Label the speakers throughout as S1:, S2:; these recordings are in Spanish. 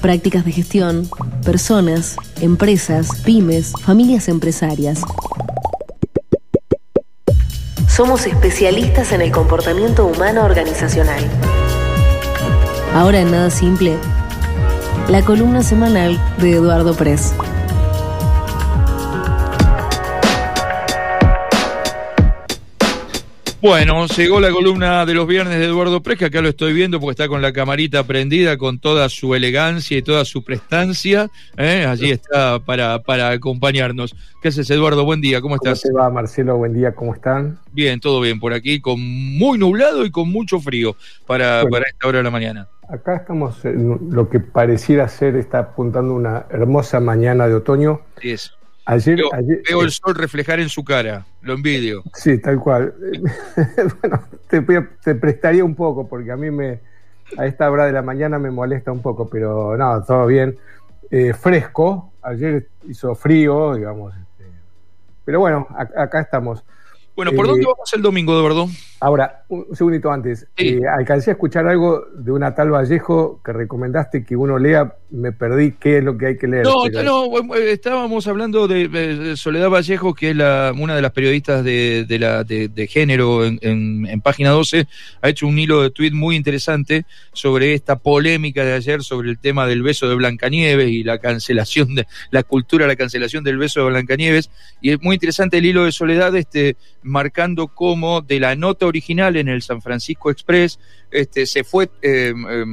S1: prácticas de gestión, personas, empresas, pymes, familias empresarias. Somos especialistas en el comportamiento humano organizacional. Ahora en Nada Simple, la columna semanal de Eduardo Press.
S2: Bueno, llegó la columna de los viernes de Eduardo Press, que acá lo estoy viendo porque está con la camarita prendida, con toda su elegancia y toda su prestancia. ¿eh? Allí está para, para acompañarnos. ¿Qué haces, Eduardo? Buen día, ¿cómo estás?
S3: ¿Cómo te va, Marcelo? Buen día, ¿cómo están?
S2: Bien, todo bien por aquí, con muy nublado y con mucho frío para, para esta hora de la mañana.
S3: Acá estamos en lo que pareciera ser, está apuntando una hermosa mañana de otoño.
S2: Sí es. Ayer, veo, ayer, veo, el sol reflejar en su cara, lo envidio.
S3: Sí, tal cual. bueno, te, te, prestaría un poco, porque a mí me a esta hora de la mañana me molesta un poco, pero no, todo bien. Eh, fresco, ayer hizo frío, digamos. Este, pero bueno, a, acá estamos.
S2: Bueno, ¿por eh, dónde vamos el domingo, de verdad?
S3: Ahora, un segundito antes. Sí. Eh, alcancé a escuchar algo de una tal Vallejo que recomendaste que uno lea. Me perdí qué es lo que hay que leer.
S2: No, no estábamos hablando de, de, Soledad Vallejo, que es la, una de las periodistas de, de la, de, de género en, en, en, página 12. Ha hecho un hilo de tweet muy interesante sobre esta polémica de ayer sobre el tema del beso de Blancanieves y la cancelación de la cultura, la cancelación del beso de Blancanieves. Y es muy interesante el hilo de Soledad, este, marcando cómo de la nota original en el San Francisco Express, este, se fue, eh,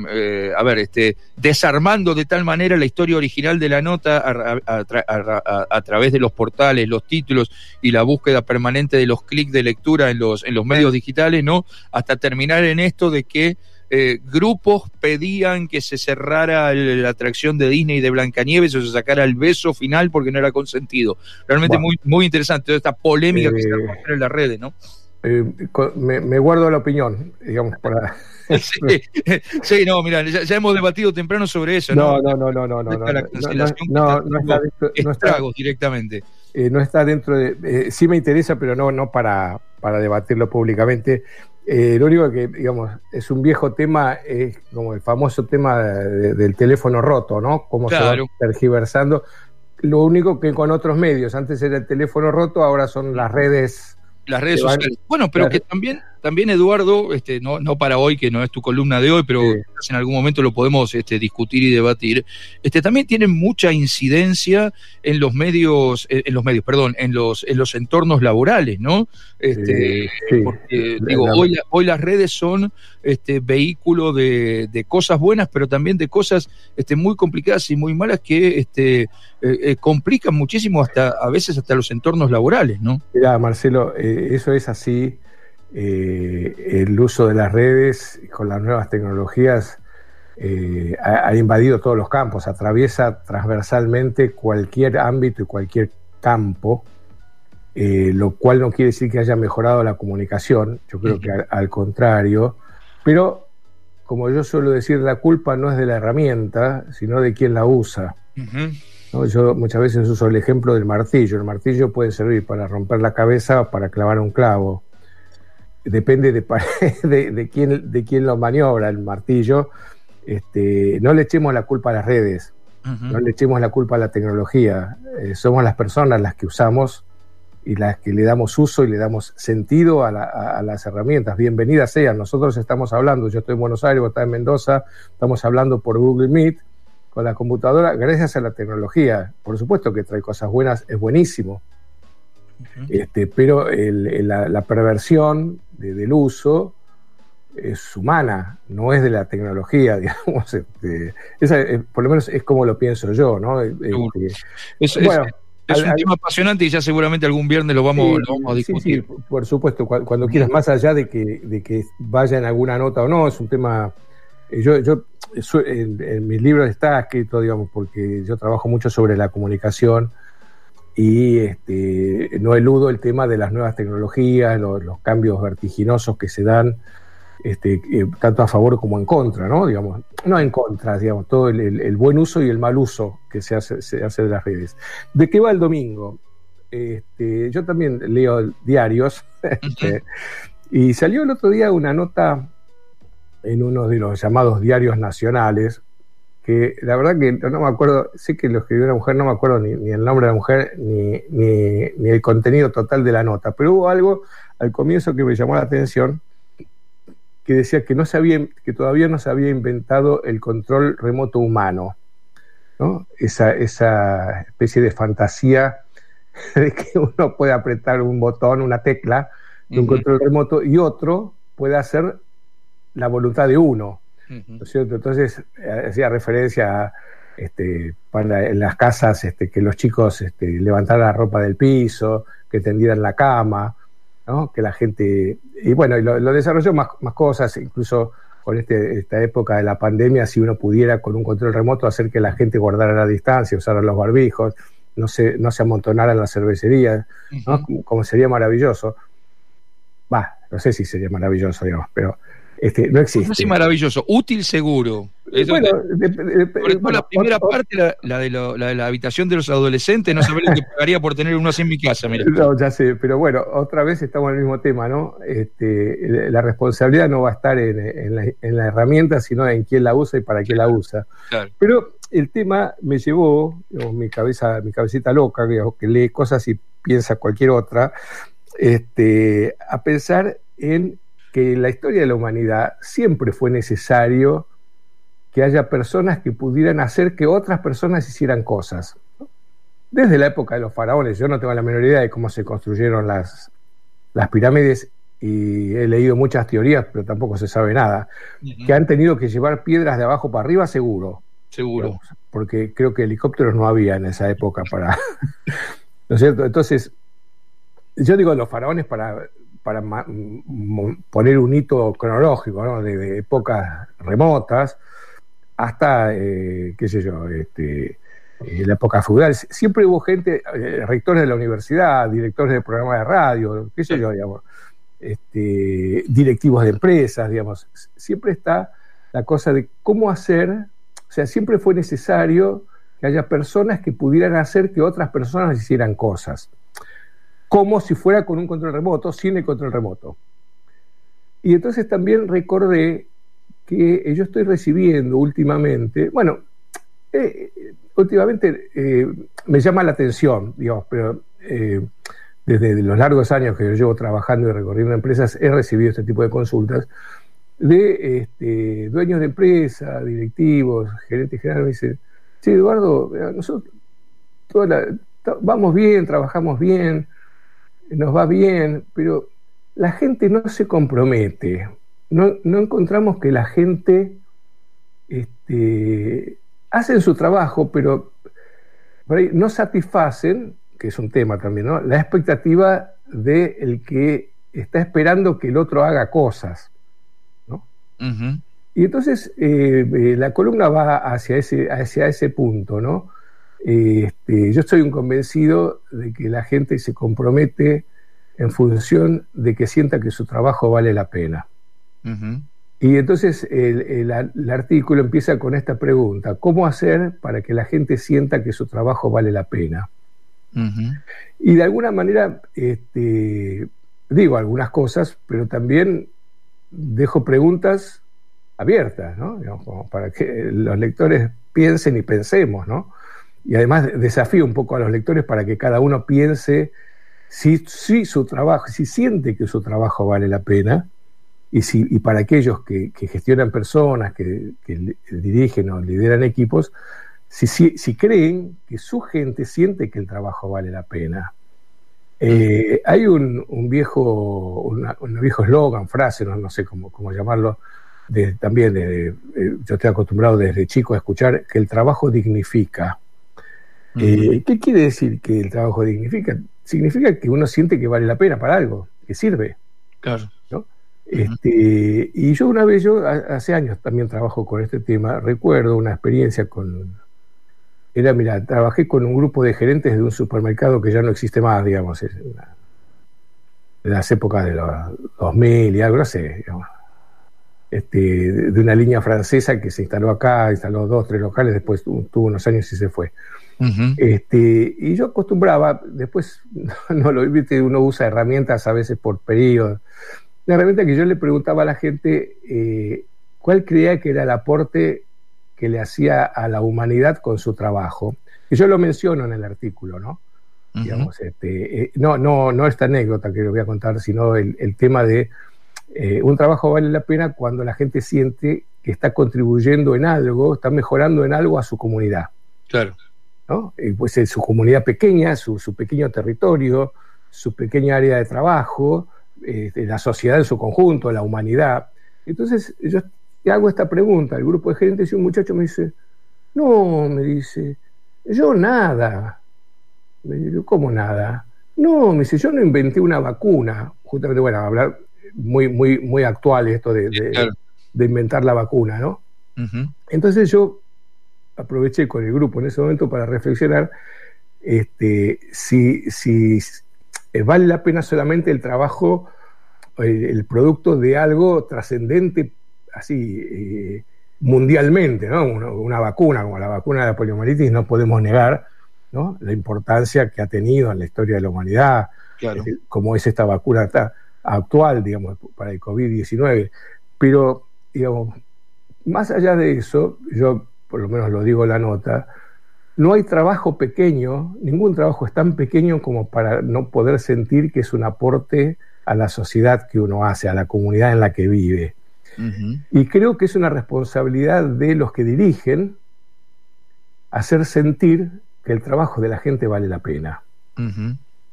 S2: eh, a ver, este, desarmando de tal manera la historia original de la nota a, a, a, a, través de los portales, los títulos y la búsqueda permanente de los clics de lectura en los, en los medios digitales, ¿no? Hasta terminar en esto de que eh, grupos pedían que se cerrara el, la atracción de Disney de Blancanieves o se sacara el beso final porque no era consentido. Realmente bueno. muy, muy interesante toda esta polémica eh, que se da en las redes, ¿no?
S3: Eh, me, me, guardo la opinión, digamos, para...
S2: sí, sí, no, mira, ya, ya, hemos debatido temprano sobre eso.
S3: No, no, no, no, no, no. no,
S2: la cancelación no, no, no está estragos no está, directamente.
S3: Eh, no está dentro de... Eh, sí me interesa, pero no, no para, para debatirlo públicamente. Eh, lo único que, digamos, es un viejo tema, es como el famoso tema de, del teléfono roto, ¿no? Cómo claro. se va tergiversando. Lo único que con otros medios, antes era el teléfono roto, ahora son las redes
S2: las redes sociales. Bueno, pero que también, también Eduardo, este, no, no para hoy, que no es tu columna de hoy, pero sí. en algún momento lo podemos este, discutir y debatir, este, también tienen mucha incidencia en los medios, en los medios, perdón, en los, en los entornos laborales, ¿no? Este, sí, porque, digo, hoy, hoy las redes son este vehículo de, de, cosas buenas, pero también de cosas este, muy complicadas y muy malas que este, eh, eh, complican muchísimo hasta, a veces hasta los entornos laborales, ¿no?
S3: Mira, Marcelo, eh, eso es así. Eh, el uso de las redes con las nuevas tecnologías eh, ha, ha, invadido todos los campos, atraviesa transversalmente cualquier ámbito y cualquier campo, eh, lo cual no quiere decir que haya mejorado la comunicación, yo creo que al, al contrario, pero como yo suelo decir, la culpa no es de la herramienta, sino de quien la usa. Uh -huh. ¿no? Yo muchas veces uso el ejemplo del martillo. El martillo puede servir para romper la cabeza o para clavar un clavo. Depende de, de, de, quién, de quién lo maniobra el martillo. Este, no le echemos la culpa a las redes, uh -huh. no le echemos la culpa a la tecnología. Eh, somos las personas las que usamos y las que le damos uso y le damos sentido a, la, a, a, las herramientas. Bienvenidas sean. Nosotros estamos hablando, yo estoy en Buenos Aires, vos estás en Mendoza, estamos hablando por Google Meet con la computadora gracias a la tecnología. Por supuesto que trae cosas buenas, es buenísimo. Uh -huh. este, pero el, el, la, la, perversión de, del uso es humana, no es de la tecnología, digamos. Este, esa, eh, por lo menos es como lo pienso yo, ¿no? Este,
S2: es, bueno, es, es un al, tema apasionante y ya seguramente algún viernes lo vamos, sí, lo vamos a discutir.
S3: Sí, sí, por supuesto, cuando, cuando quieras, más allá de que, de que vaya en alguna nota o no, es un tema. Eh, yo, yo en, en, mis libros está escrito, digamos, porque yo trabajo mucho sobre la comunicación y este, no eludo el tema de las nuevas tecnologías, los, los cambios vertiginosos que se dan, este, eh, tanto a favor como en contra, ¿no? Digamos, no en contra, digamos, todo el, el, el, buen uso y el mal uso que se hace, se hace de las redes. ¿De qué va el domingo? Este, yo también leo diarios este, y salió el otro día una nota en uno de los llamados diarios nacionales, que la verdad que no me acuerdo, sé que lo escribió una mujer, no me acuerdo ni, el nombre de la mujer, ni, ni, el contenido total de la nota, pero hubo algo al comienzo que me llamó la atención, que decía que, no se que todavía no se había inventado el control remoto humano, ¿no? esa, esa especie de fantasía de que uno puede apretar un botón, una tecla de un control remoto y otro puede hacer la voluntad de uno. ¿No es cierto? Entonces eh, hacía referencia a este, para en las casas este, que los chicos este, levantaran la ropa del piso, que tendieran la cama, ¿no? que la gente... Y bueno, lo, desarrolló más, más cosas, incluso con este, esta época de la pandemia, si uno pudiera con un control remoto hacer que la gente guardara la distancia, usara los barbijos, no se, no se amontonara en las cervecerías, como, sería maravilloso. Va, no sé si sería maravilloso, digamos, pero este, no existe.
S2: Sí, maravilloso, útil seguro. bueno, la primera parte, la, de la, habitación de los adolescentes, no sabría lo que pagaría por tener uno así en mi casa. Mira.
S3: No, ya sé, pero bueno, otra vez estamos en el mismo tema, ¿no? Este, la responsabilidad no va a estar en, la, herramienta, sino en quién la usa y para qué la usa. Pero el tema me llevó, mi cabeza, mi cabecita loca, que lee cosas y piensa cualquier otra, este, a pensar en que en la historia de la humanidad siempre fue necesario que haya personas que pudieran hacer que otras personas hicieran cosas. Desde la época de los faraones, yo no tengo la menor idea de cómo se construyeron las, las pirámides y he leído muchas teorías, pero tampoco se sabe nada, que han tenido que llevar piedras de abajo para arriba seguro.
S2: Seguro.
S3: Porque creo que helicópteros no había en esa época para... ¿No es cierto? Entonces, yo digo los faraones para para poner un hito cronológico, ¿no? de, épocas remotas hasta, eh, qué sé yo, este, eh, la época feudal. Siempre hubo gente, eh, rectores de la universidad, directores de programas de radio, qué sé yo, digamos, este, directivos de empresas, digamos. Siempre está la cosa de cómo hacer, o sea, siempre fue necesario que haya personas que pudieran hacer que otras personas hicieran cosas como si fuera con un control remoto, sin el control remoto. Y entonces también recordé que yo estoy recibiendo últimamente, bueno, eh, últimamente eh, me llama la atención, digamos, pero eh, desde los largos años que yo llevo trabajando y recorriendo empresas, he recibido este tipo de consultas de este, dueños de empresas, directivos, gerentes generales, me dicen, sí, Eduardo, nosotros vamos bien, trabajamos bien, nos va bien, pero la gente no se compromete. No, encontramos que la gente este, hacen su trabajo, pero no satisfacen, que es un tema también, ¿no? la expectativa del el que está esperando que el otro haga cosas. ¿no? Y entonces eh, eh, la columna va hacia ese, hacia ese punto, ¿no? Este, yo estoy un convencido de que la gente se compromete en función de que sienta que su trabajo vale la pena. Y entonces el, artículo empieza con esta pregunta, ¿cómo hacer para que la gente sienta que su trabajo vale la pena? Y de alguna manera este, digo algunas cosas, pero también dejo preguntas abiertas, ¿no? para que los lectores piensen y pensemos, ¿no? Y además desafío un poco a los lectores para que cada uno piense si, si su trabajo, si siente que su trabajo vale la pena, y, si, y para aquellos que, gestionan personas, que, dirigen o lideran equipos, si, si, creen que su gente siente que el trabajo vale la pena. Eh, hay un, viejo un viejo eslogan, frase, no, sé cómo, cómo llamarlo, también eh, yo estoy acostumbrado desde chico a escuchar que el trabajo dignifica. Eh, ¿Qué quiere decir que el trabajo dignifica? Significa que uno siente que vale la pena para algo, que sirve.
S2: Claro.
S3: Este, y yo una vez, yo hace años también trabajo con este tema, recuerdo una experiencia con... Era, mira, trabajé con un grupo de gerentes de un supermercado que ya no existe más, digamos, en las épocas de los 2000 y algo, no sé, digamos, este, de una línea francesa que se instaló acá, instaló dos, tres locales, después tuvo unos años y se fue este, y yo acostumbraba, después no lo viste, uno usa herramientas a veces por periodos. La herramienta que yo le preguntaba a la gente eh, cuál creía que era el aporte que le hacía a la humanidad con su trabajo. Y yo lo menciono en el artículo, ¿no? Digamos, este, eh, no, no, no esta anécdota que le voy a contar, sino el, tema de eh, un trabajo vale la pena cuando la gente siente que está contribuyendo en algo, está mejorando en algo a su comunidad.
S2: Claro.
S3: ¿No? pues en su comunidad pequeña, su, su, pequeño territorio, su pequeña área de trabajo, este, la sociedad en su conjunto, la humanidad. Entonces, yo hago esta pregunta al grupo de gerentes y un muchacho me dice, no, me dice, yo nada. Me digo, ¿cómo nada? No, me dice, yo no inventé una vacuna. Justamente, bueno, hablar muy, muy, muy actual esto de, de, inventar la vacuna, ¿no? Entonces yo aproveché con el grupo en ese momento para reflexionar este, si, si eh, vale la pena solamente el trabajo, el, producto de algo trascendente, así, eh, mundialmente, ¿no? Una, vacuna, como la vacuna de la poliomielitis, no podemos negar ¿no? la importancia que ha tenido en la historia de la humanidad, como es esta vacuna actual, digamos, para el COVID-19. Pero, digamos, más allá de eso, yo por lo menos lo digo en la nota, no hay trabajo pequeño, ningún trabajo es tan pequeño como para no poder sentir que es un aporte a la sociedad que uno hace, a la comunidad en la que vive. Y creo que es una responsabilidad de los que dirigen hacer sentir que el trabajo de la gente vale la pena.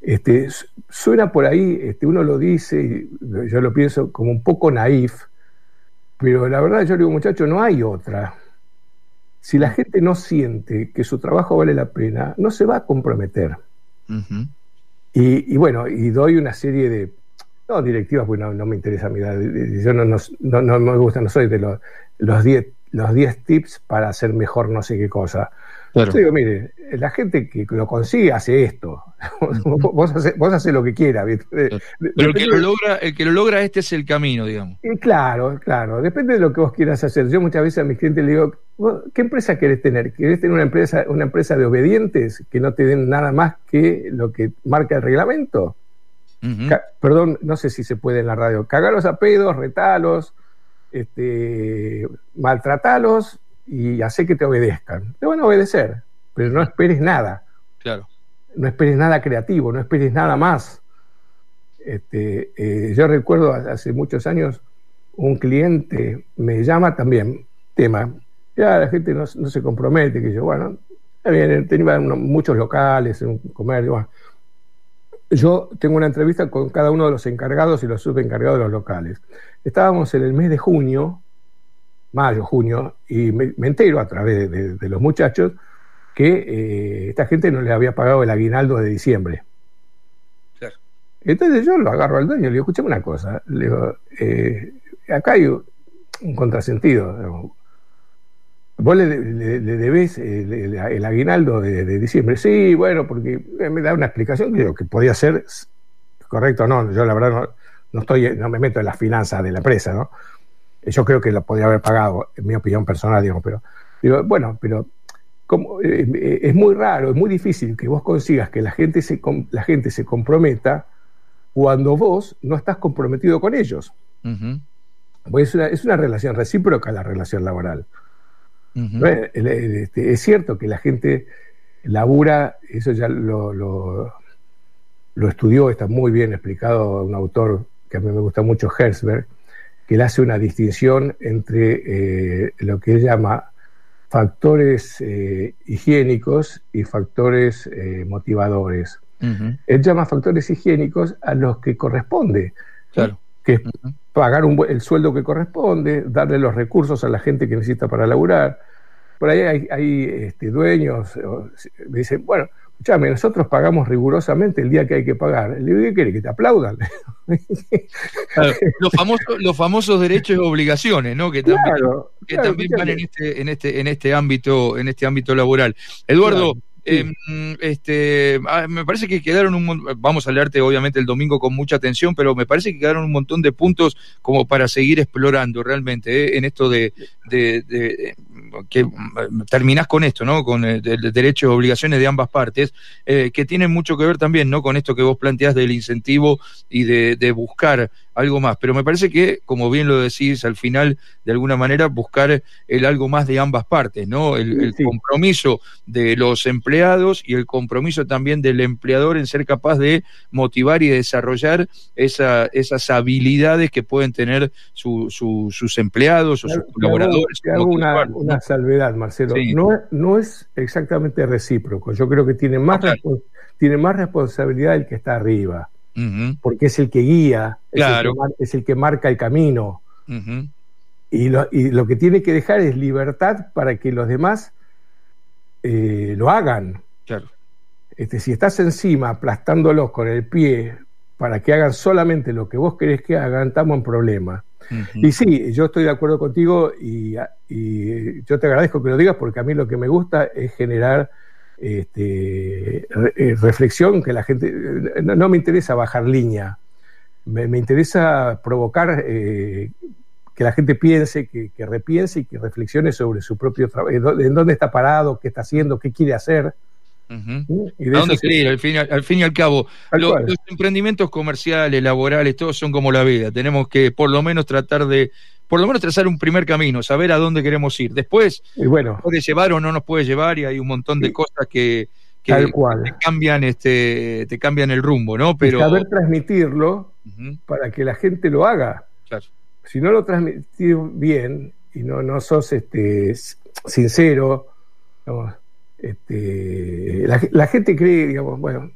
S3: este, suena por ahí, este, uno lo dice, yo lo pienso como un poco naif, pero la verdad yo digo, muchachos, no hay otra. Si la gente no siente que su trabajo vale la pena, no se va a comprometer. y, bueno, y doy una serie de, no directivas, porque no, me interesa mirar, yo no, no, me gusta, no soy de los 10 los diez tips para hacer mejor no sé qué cosa. Yo digo, mire, la gente que lo consigue hace esto. vos, haces, lo que quieras.
S2: Pero el que, lo logra, el que lo logra, este es el camino, digamos.
S3: claro, claro. Depende de lo que vos quieras hacer. Yo muchas veces a mis clientes les digo, ¿qué empresa querés tener? ¿Querés tener una empresa, una empresa de obedientes que no te den nada más que lo que marca el reglamento? Perdón, no sé si se puede en la radio. Cagalos a pedos, retalos, este, maltratalos y hace que te obedezcan. Te van a obedecer, pero no esperes nada.
S2: Claro.
S3: No esperes nada creativo, no esperes nada más. Este, eh, yo recuerdo hace muchos años un cliente me llama también, tema, ya la gente no, se compromete, que yo, bueno, tenía muchos locales, un comercio. Yo tengo una entrevista con cada uno de los encargados y los subencargados de los locales. Estábamos en el mes de junio mayo, junio, y me, entero a través de, los muchachos que eh, esta gente no le había pagado el aguinaldo de diciembre. Entonces yo lo agarro al dueño y le digo, una cosa, le digo, eh, acá hay un contrasentido. ¿Vos le, debés el, aguinaldo de, diciembre? Sí, bueno, porque me da una explicación que, que podía ser correcto o no. Yo la verdad no, no, estoy, no me meto en las finanzas de la empresa, ¿no? Yo creo que lo podría haber pagado, en mi opinión personal, digo, pero digo, bueno, pero como, eh, eh, es muy raro, es muy difícil que vos consigas que la gente se, la gente se comprometa cuando vos no estás comprometido con ellos. Pues es, una, es, una, relación recíproca la relación laboral. Este, es cierto que la gente labura, eso ya lo, lo, lo, estudió, está muy bien explicado un autor que a mí me gusta mucho, Herzberg, que él hace una distinción entre eh, lo que él llama factores eh, higiénicos y factores eh, motivadores. Él llama factores higiénicos a los que corresponde, que es pagar el sueldo que corresponde, darle los recursos a la gente que necesita para laburar. Por ahí hay, este, dueños, me dicen, bueno, escúchame, nosotros pagamos rigurosamente el día que hay que pagar. Le digo, ¿qué quiere? Que te aplaudan.
S2: los, famosos, los famosos derechos y obligaciones, ¿no? Que también, que también van en este, en este, en este ámbito, en este ámbito laboral. Eduardo, em, este, ah, me parece que quedaron un vamos a leerte obviamente el domingo con mucha atención, pero me parece que quedaron un montón de puntos como para seguir explorando realmente ¿eh? en esto de, de, que mm, terminás con esto, ¿no? Con el, eh, derechos y obligaciones de ambas partes, eh, que tienen mucho que ver también, ¿no? Con esto que vos planteás del incentivo y de, buscar algo más. Pero me parece que, como bien lo decís, al final, de alguna manera, buscar el algo más de ambas partes, ¿no? El, compromiso de los empleados y el compromiso también del empleador en ser capaz de motivar y desarrollar esa, esas habilidades que pueden tener sus empleados o sus colaboradores.
S3: Te hago, una, salvedad, Marcelo. No, no es exactamente recíproco. Yo creo que tiene más, tiene más responsabilidad el que está arriba porque es el que guía, es, el que marca el camino. y, lo, que tiene que dejar es libertad para que los demás eh, lo hagan. Este, si estás encima aplastándolos con el pie para que hagan solamente lo que vos querés que hagan, estamos en problema. Y sí, yo estoy de acuerdo contigo y, yo te agradezco que lo digas porque a mí lo que me gusta es generar este, eh, reflexión que la gente, no, me interesa bajar línea, me, interesa provocar eh, que la gente piense, que, repiense y que reflexione sobre su propio trabajo, en dónde está parado, qué está haciendo, qué quiere hacer.
S2: y ¿A dónde quiere ir? Al fin, al fin y al cabo, los emprendimientos comerciales, laborales, todos son como la vida. Tenemos que por lo menos tratar de por lo menos trazar un primer camino, saber a dónde queremos ir. Después,
S3: bueno,
S2: puede llevar o no nos puede llevar y hay un montón de cosas que, que te cambian este te cambian el rumbo, ¿no?
S3: Pero saber transmitirlo para que la gente lo haga. Si no lo transmitís bien y no no sos este sincero, este, la, la, gente cree, digamos, bueno,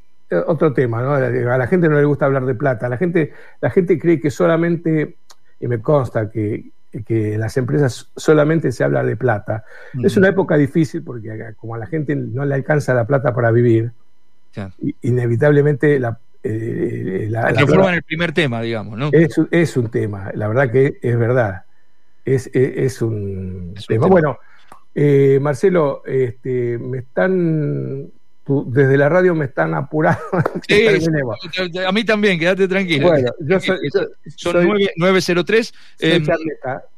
S3: otro tema, ¿no? A la gente no le gusta hablar de plata. La gente, la gente cree que solamente y me consta que, que en las empresas solamente se habla de plata. Es una época difícil porque como a la gente no le alcanza la plata para vivir, inevitablemente la...
S2: Eh, la, en el primer tema, digamos, ¿no?
S3: Es, es, un tema, la verdad que es verdad. Es, es, un, tema. Bueno, eh, Marcelo, este, me están desde la radio me están apurando.
S2: Sí, a mí también, quédate tranquilo.
S3: Bueno, yo soy,
S2: son 903.
S3: Eh,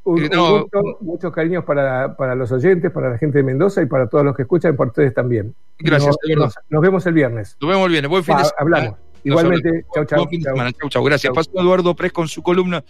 S3: un, muchos cariños para, para, los oyentes, para la gente de Mendoza y para todos los que escuchan y para ustedes también.
S2: Gracias,
S3: nos, nos, vemos el viernes.
S2: Nos vemos el viernes. Buen fin de
S3: semana. Hablamos. Igualmente, chau, chau.
S2: Chau, chau. Gracias. Pasó Eduardo Pres con su columna.